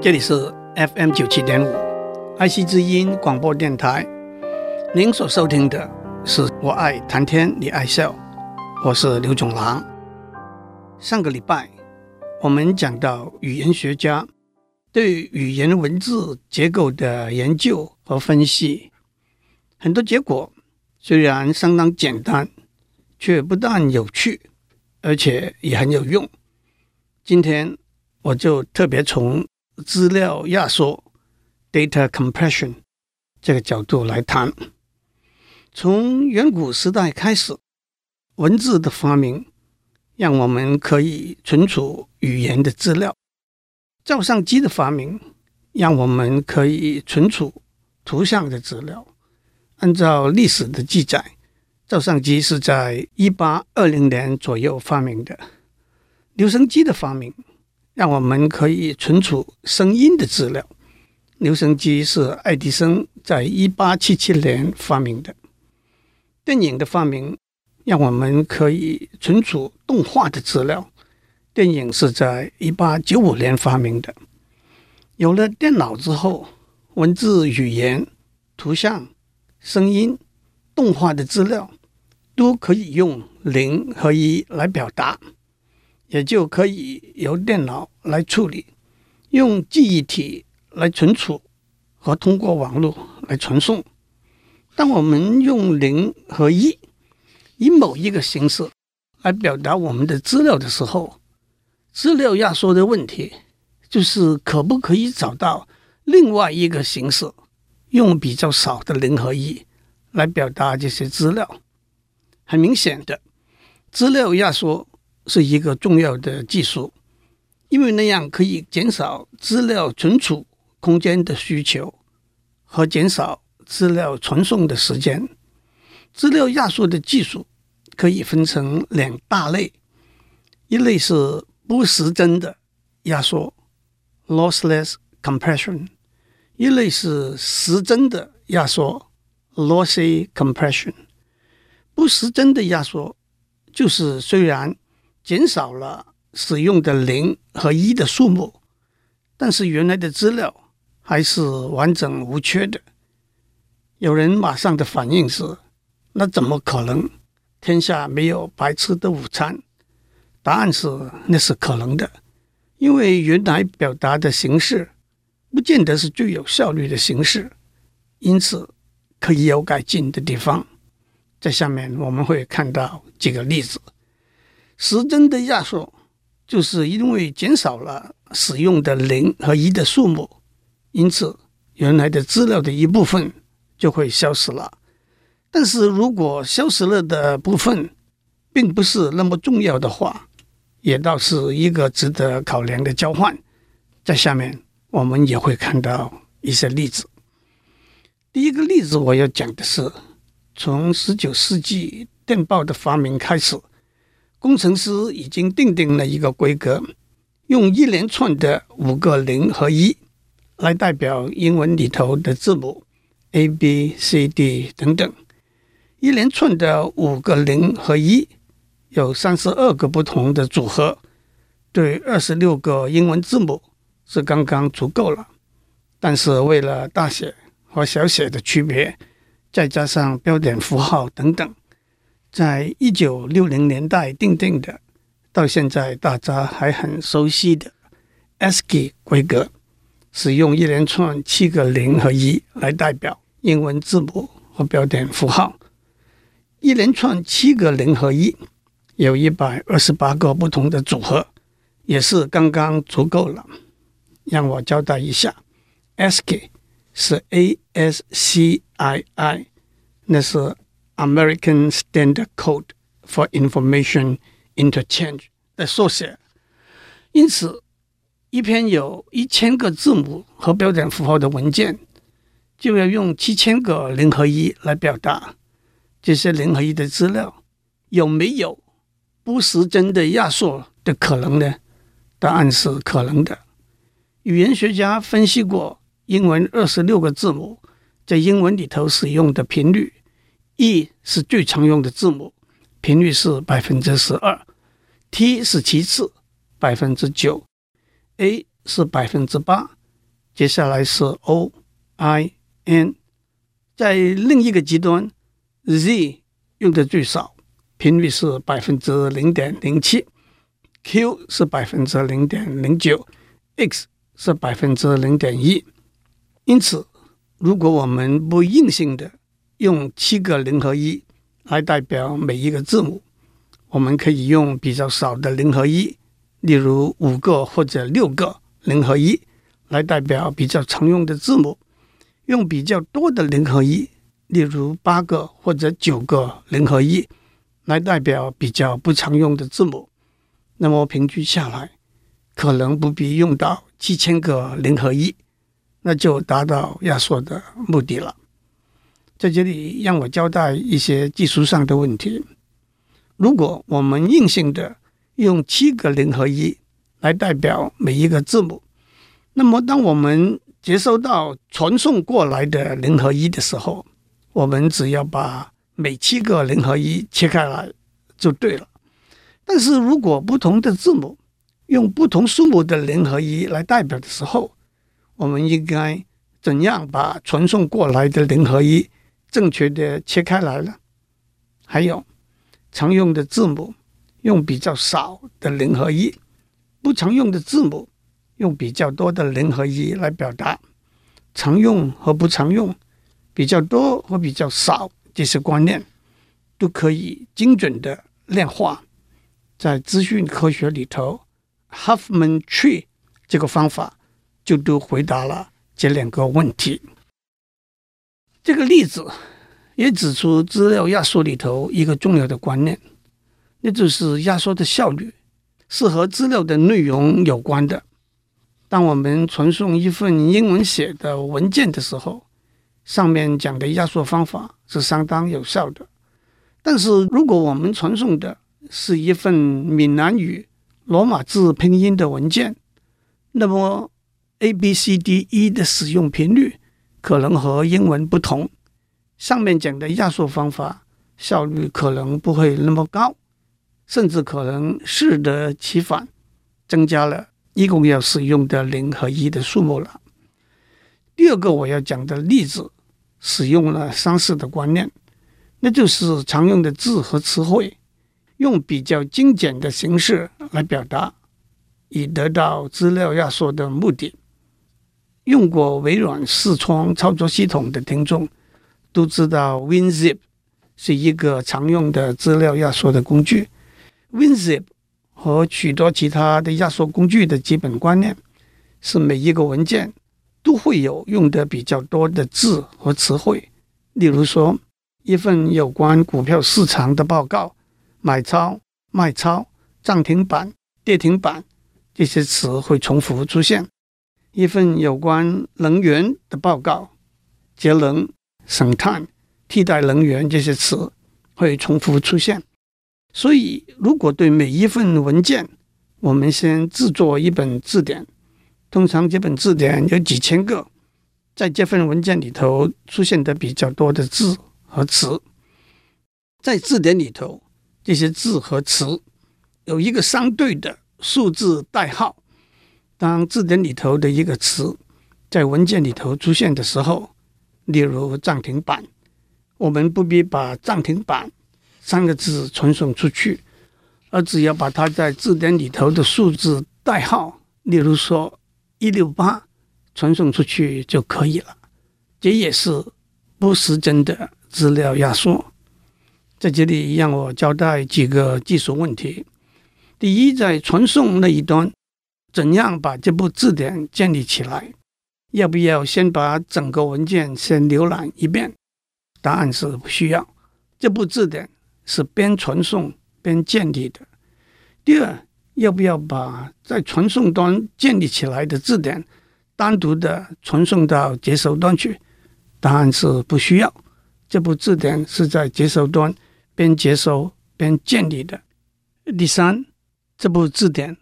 这里是 FM 九七点五爱惜之音广播电台。您所收听的是我爱谈天，你爱笑，我是刘总郎。上个礼拜我们讲到语言学家对语言文字结构的研究和分析，很多结果虽然相当简单，却不但有趣，而且也很有用。今天我就特别从资料压缩 （data compression） 这个角度来谈。从远古时代开始，文字的发明让我们可以存储语言的资料；照相机的发明让我们可以存储图像的资料。按照历史的记载，照相机是在一八二零年左右发明的。留声机的发明让我们可以存储声音的资料。留声机是爱迪生在一八七七年发明的。电影的发明让我们可以存储动画的资料。电影是在一八九五年发明的。有了电脑之后，文字、语言、图像、声音、动画的资料都可以用零和一来表达。也就可以由电脑来处理，用记忆体来存储和通过网络来传送。当我们用零和一以某一个形式来表达我们的资料的时候，资料压缩的问题就是可不可以找到另外一个形式，用比较少的零和一来表达这些资料。很明显的，资料压缩。是一个重要的技术，因为那样可以减少资料存储空间的需求和减少资料传送的时间。资料压缩的技术可以分成两大类，一类是不时针的压缩 （lossless compression），一类是时针的压缩 （lossy compression）。不时针的压缩就是虽然减少了使用的零和一的数目，但是原来的资料还是完整无缺的。有人马上的反应是：那怎么可能？天下没有白吃的午餐。答案是：那是可能的，因为原来表达的形式不见得是最有效率的形式，因此可以有改进的地方。在下面我们会看到几个例子。时针的压缩，就是因为减少了使用的零和一的数目，因此原来的资料的一部分就会消失了。但是如果消失了的部分并不是那么重要的话，也倒是一个值得考量的交换。在下面我们也会看到一些例子。第一个例子我要讲的是，从十九世纪电报的发明开始。工程师已经定定了一个规格，用一连串的五个零和一来代表英文里头的字母 A、B、C、D 等等。一连串的五个零和一有三十二个不同的组合，对二十六个英文字母是刚刚足够了。但是为了大写和小写的区别，再加上标点符号等等。在一九六零年代定定的，到现在大家还很熟悉的 ASCII 规格，使用一连串七个零和一来代表英文字母和标点符号。一连串七个零和一有一百二十八个不同的组合，也是刚刚足够了。让我交代一下，ASCII 是 A S C I I，那是。American Standard Code for Information Interchange 的缩写，因此，一篇有一千个字母和标点符号的文件，就要用七千个零和一来表达。这些零和一的资料有没有不时针的压缩的可能呢？答案是可能的。语言学家分析过英文二十六个字母在英文里头使用的频率。E 是最常用的字母，频率是百分之十二；T 是其次，百分之九；A 是百分之八接下来是 O、I、N，在另一个极端，Z 用的最少，频率是百分之零点零七，Q 是百分之零点零九，X 是百分之零点一。因此，如果我们不硬性的用七个零和一来代表每一个字母，我们可以用比较少的零和一，例如五个或者六个零和一。来代表比较常用的字母，用比较多的零和一，例如八个或者九个零和一，来代表比较不常用的字母。那么平均下来，可能不必用到七千个零和一，那就达到压缩的目的了。在这里，让我交代一些技术上的问题。如果我们硬性的用七个零和一来代表每一个字母，那么，当我们接收到传送过来的零和一的时候，我们只要把每七个零和一切开来就对了。但是如果不同的字母用不同数目的零和一来代表的时候，我们应该怎样把传送过来的零和一正确的切开来了？还有，常用的字母用比较少的零和一，不常用的字母。用比较多的零和一来表达，常用和不常用，比较多和比较少这些观念，都可以精准的量化。在资讯科学里头，Huffman Tree 这个方法就都回答了这两个问题。这个例子也指出资料压缩里头一个重要的观念，那就是压缩的效率是和资料的内容有关的。当我们传送一份英文写的文件的时候，上面讲的压缩方法是相当有效的。但是，如果我们传送的是一份闽南语罗马字拼音的文件，那么 A、B、C、D、E 的使用频率可能和英文不同，上面讲的压缩方法效率可能不会那么高，甚至可能适得其反，增加了。一共要使用的零和一的数目了。第二个我要讲的例子，使用了相似的观念，那就是常用的字和词汇，用比较精简的形式来表达，以得到资料压缩的目的。用过微软视窗操作系统的听众都知道，WinZip 是一个常用的资料压缩的工具。WinZip 和许多其他的压缩工具的基本观念是，每一个文件都会有用的比较多的字和词汇。例如说，一份有关股票市场的报告，买超、卖超、涨停板、跌停板这些词会重复出现；一份有关能源的报告，节能、省碳、替代能源这些词会重复出现。所以，如果对每一份文件，我们先制作一本字典，通常这本字典有几千个，在这份文件里头出现的比较多的字和词，在字典里头，这些字和词有一个相对的数字代号。当字典里头的一个词在文件里头出现的时候，例如涨停板，我们不必把涨停板。三个字传送出去，而只要把它在字典里头的数字代号，例如说一六八，传送出去就可以了。这也是不失真的资料压缩。在这里让我交代几个技术问题：第一，在传送那一端，怎样把这部字典建立起来？要不要先把整个文件先浏览一遍？答案是不需要。这部字典。是边传送边建立的。第二，要不要把在传送端建立起来的字典单独的传送到接收端去？答案是不需要。这部字典是在接收端边接收边建立的。第三，这部字典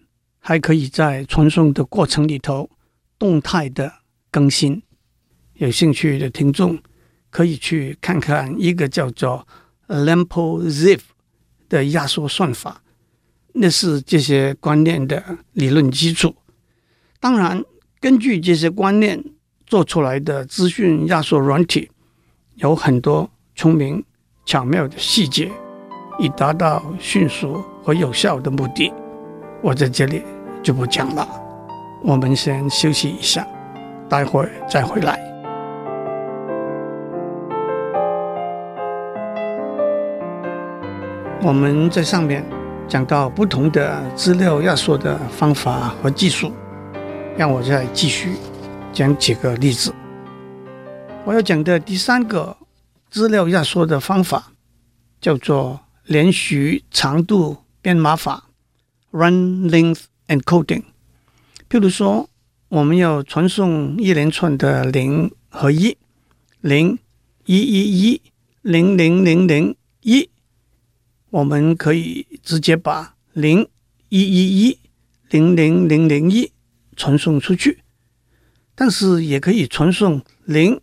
还可以在传送的过程里头动态的更新。有兴趣的听众可以去看看一个叫做。Lempo-Zip 的压缩算法，那是这些观念的理论基础。当然，根据这些观念做出来的资讯压缩软体，有很多聪明巧妙的细节，以达到迅速和有效的目的。我在这里就不讲了，我们先休息一下，待会儿再回来。我们在上面讲到不同的资料压缩的方法和技术，让我再继续讲几个例子。我要讲的第三个资料压缩的方法叫做连续长度编码法 （Run Length Encoding）。譬如说，我们要传送一连串的零和一，零一一一零零零零一。我们可以直接把零一一一零零零零一传送出去，但是也可以传送零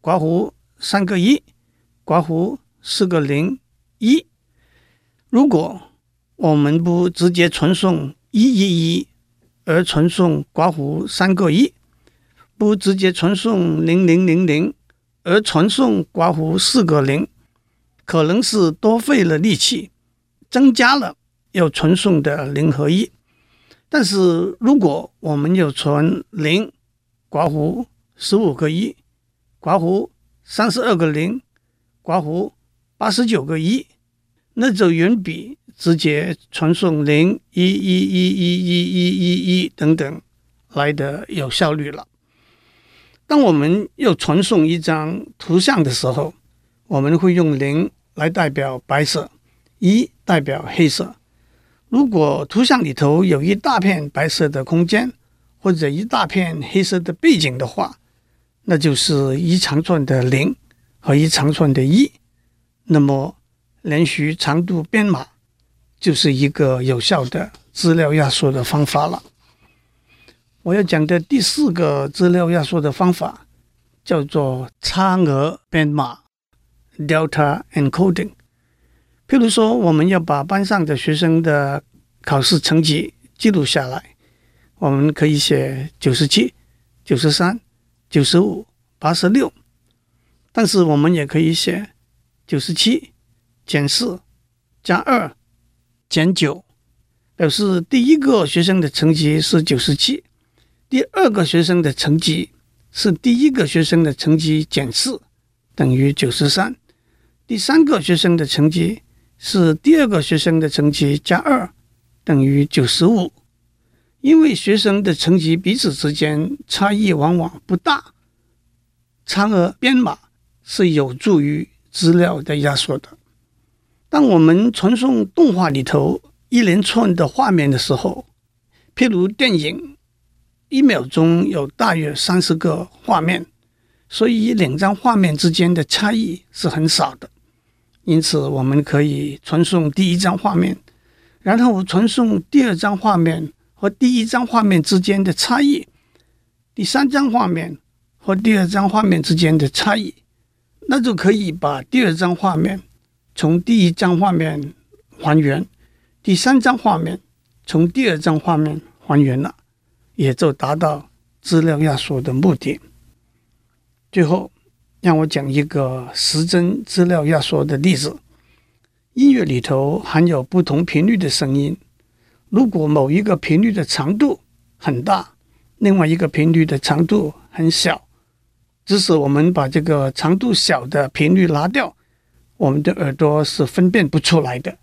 括弧三个一括弧四个零一。如果我们不直接传送一一一，而传送括弧三个一，不直接传送零零零零，而传送括弧四个零。可能是多费了力气，增加了要传送的零和一。但是如果我们要传零括弧十五个一括弧三十二个零括弧八十九个一，那就远比直接传送零一一一一一一一一等等来的有效率了。当我们要传送一张图像的时候，我们会用零来代表白色，一代表黑色。如果图像里头有一大片白色的空间，或者一大片黑色的背景的话，那就是一长串的零和一长串的一。那么连续长度编码就是一个有效的资料压缩的方法了。我要讲的第四个资料压缩的方法叫做差额编码。Delta encoding，譬如说，我们要把班上的学生的考试成绩记录下来，我们可以写九十七、九十三、九十五、八十六，但是我们也可以写九十七减四加二减九，表示第一个学生的成绩是九十七，第二个学生的成绩是第一个学生的成绩减四等于九十三。第三个学生的成绩是第二个学生的成绩加二等于九十五，因为学生的成绩彼此之间差异往往不大，差额编码是有助于资料的压缩的。当我们传送动画里头一连串的画面的时候，譬如电影，一秒钟有大约三十个画面，所以两张画面之间的差异是很少的。因此，我们可以传送第一张画面，然后传送第二张画面和第一张画面之间的差异，第三张画面和第二张画面之间的差异，那就可以把第二张画面从第一张画面还原，第三张画面从第二张画面还原了，也就达到资料压缩的目的。最后。让我讲一个时帧资料压缩的例子。音乐里头含有不同频率的声音，如果某一个频率的长度很大，另外一个频率的长度很小，即使我们把这个长度小的频率拿掉，我们的耳朵是分辨不出来的。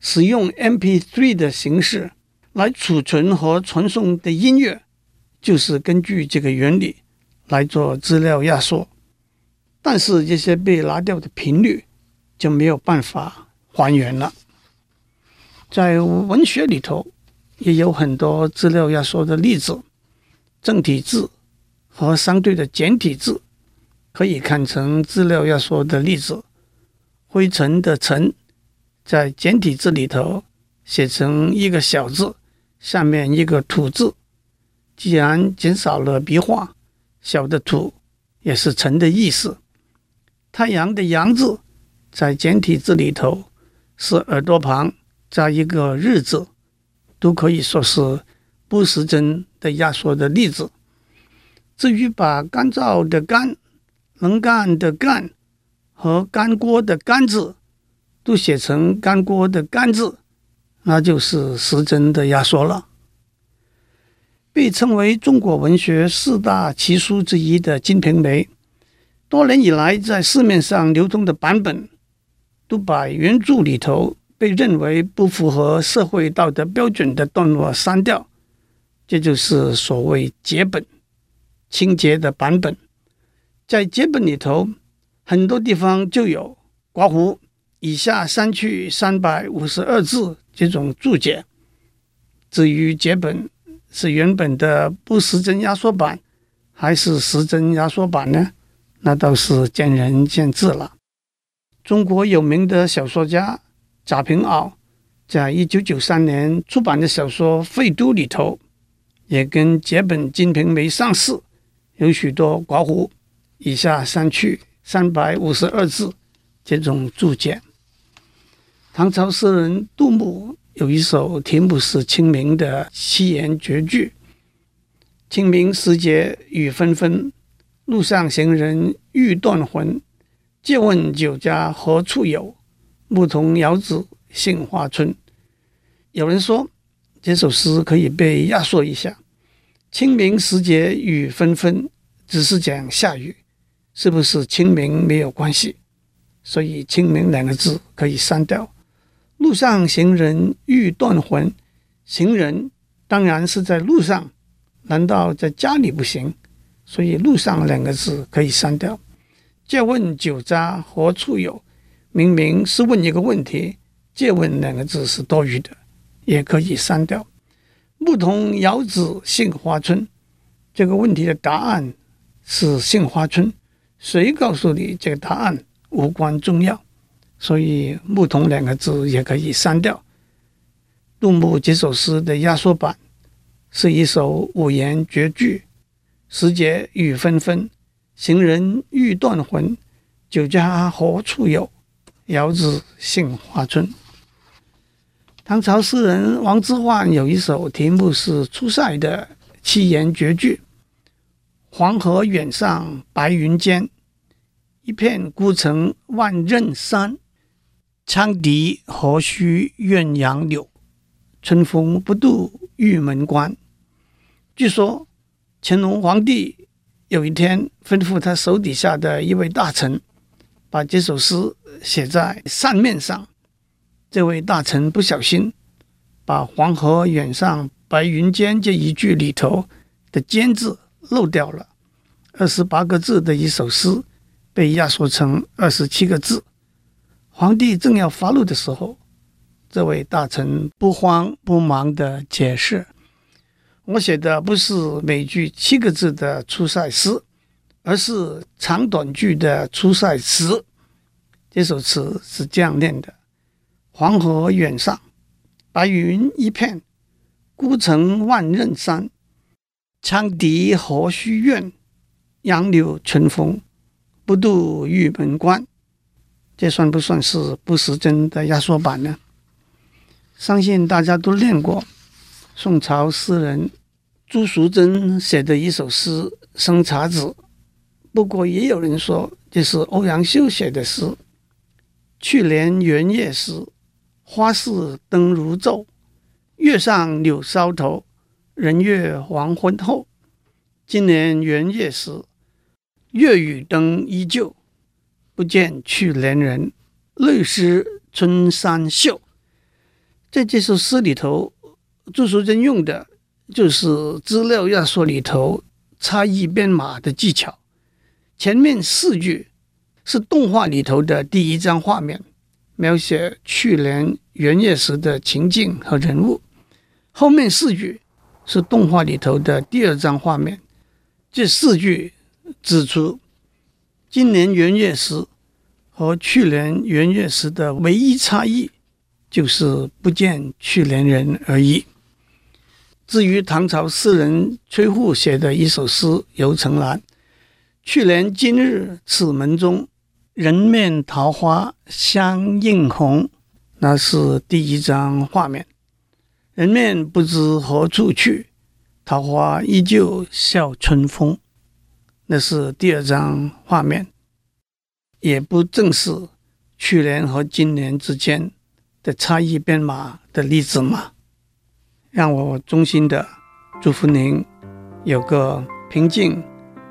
使用 MP3 的形式来储存和传送的音乐，就是根据这个原理来做资料压缩。但是这些被拿掉的频率就没有办法还原了。在文学里头也有很多资料压缩的例子，正体字和相对的简体字可以看成资料压缩的例子。灰尘的尘在简体字里头写成一个小字，下面一个土字，既然减少了笔画，小的土也是尘的意思。太阳的阳字在简体字里头是耳朵旁加一个日字，都可以说是不时针的压缩的例子。至于把干燥的干、能干的干和干锅的干字都写成干锅的干字，那就是时针的压缩了。被称为中国文学四大奇书之一的《金瓶梅》，多年以来在市面上流通的版本，都把原著里头被认为不符合社会道德标准的段落删掉，这就是所谓节本、清洁的版本。在节本里头，很多地方就有“刮胡以下删去三百五十二字”这种注解。至于节本，是原本的不实真压缩版，还是时针压缩版呢？那倒是见仁见智了。中国有名的小说家贾平凹，在一九九三年出版的小说《废都》里头，也跟节本《金瓶梅》上市，有许多刮胡以下删去三百五十二字这种注解。唐朝诗人杜牧。有一首题目是《清明》的七言绝句：“清明时节雨纷纷，路上行人欲断魂。借问酒家何处有？牧童遥指杏花村。”有人说这首诗可以被压缩一下，“清明时节雨纷纷”只是讲下雨，是不是清明没有关系？所以“清明”两个字可以删掉。路上行人欲断魂，行人当然是在路上，难道在家里不行？所以“路上”两个字可以删掉。借问酒家何处有？明明是问一个问题，“借问”两个字是多余的，也可以删掉。牧童遥指杏花村，这个问题的答案是杏花村，谁告诉你这个答案无关重要？所以“牧童”两个字也可以删掉。杜牧这首诗的压缩版是一首五言绝句：“时节雨纷纷，行人欲断魂。酒家何处有？遥指杏花村。”唐朝诗人王之涣有一首题目是《出塞》的七言绝句：“黄河远上白云间，一片孤城万仞山。”羌笛何须怨杨柳，春风不度玉门关。据说乾隆皇帝有一天吩咐他手底下的一位大臣，把这首诗写在扇面上。这位大臣不小心把“黄河远上白云间”这一句里头的“间”字漏掉了。二十八个字的一首诗被压缩成二十七个字。皇帝正要发怒的时候，这位大臣不慌不忙地解释：“我写的不是每句七个字的出塞诗，而是长短句的出塞词。这首词是这样念的：黄河远上，白云一片，孤城万仞山。羌笛何须怨，杨柳春风不度玉门关。”这算不算是不实真的压缩版呢？相信大家都念过宋朝诗人朱淑珍写的一首诗《生查子》，不过也有人说这是欧阳修写的诗。去年元夜时，花市灯如昼，月上柳梢头，人约黄昏后。今年元月时，月与灯依旧。不见去年人，泪湿春衫袖。在这首诗里头，朱淑珍用的就是资料压缩里头差异编码的技巧。前面四句是动画里头的第一张画面，描写去年元月时的情境和人物；后面四句是动画里头的第二张画面。这四句指出。今年元月时和去年元月时的唯一差异，就是不见去年人而已。至于唐朝诗人崔护写的一首诗《游城南》，去年今日此门中，人面桃花相映红，那是第一张画面。人面不知何处去，桃花依旧笑春风。那是第二张画面，也不正是去年和今年之间的差异编码的例子吗？让我衷心的祝福您有个平静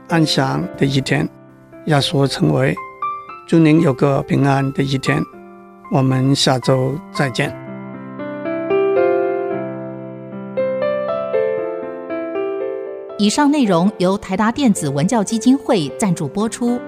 安详的一天。压缩成为祝您有个平安的一天。我们下周再见。以上内容由台达电子文教基金会赞助播出。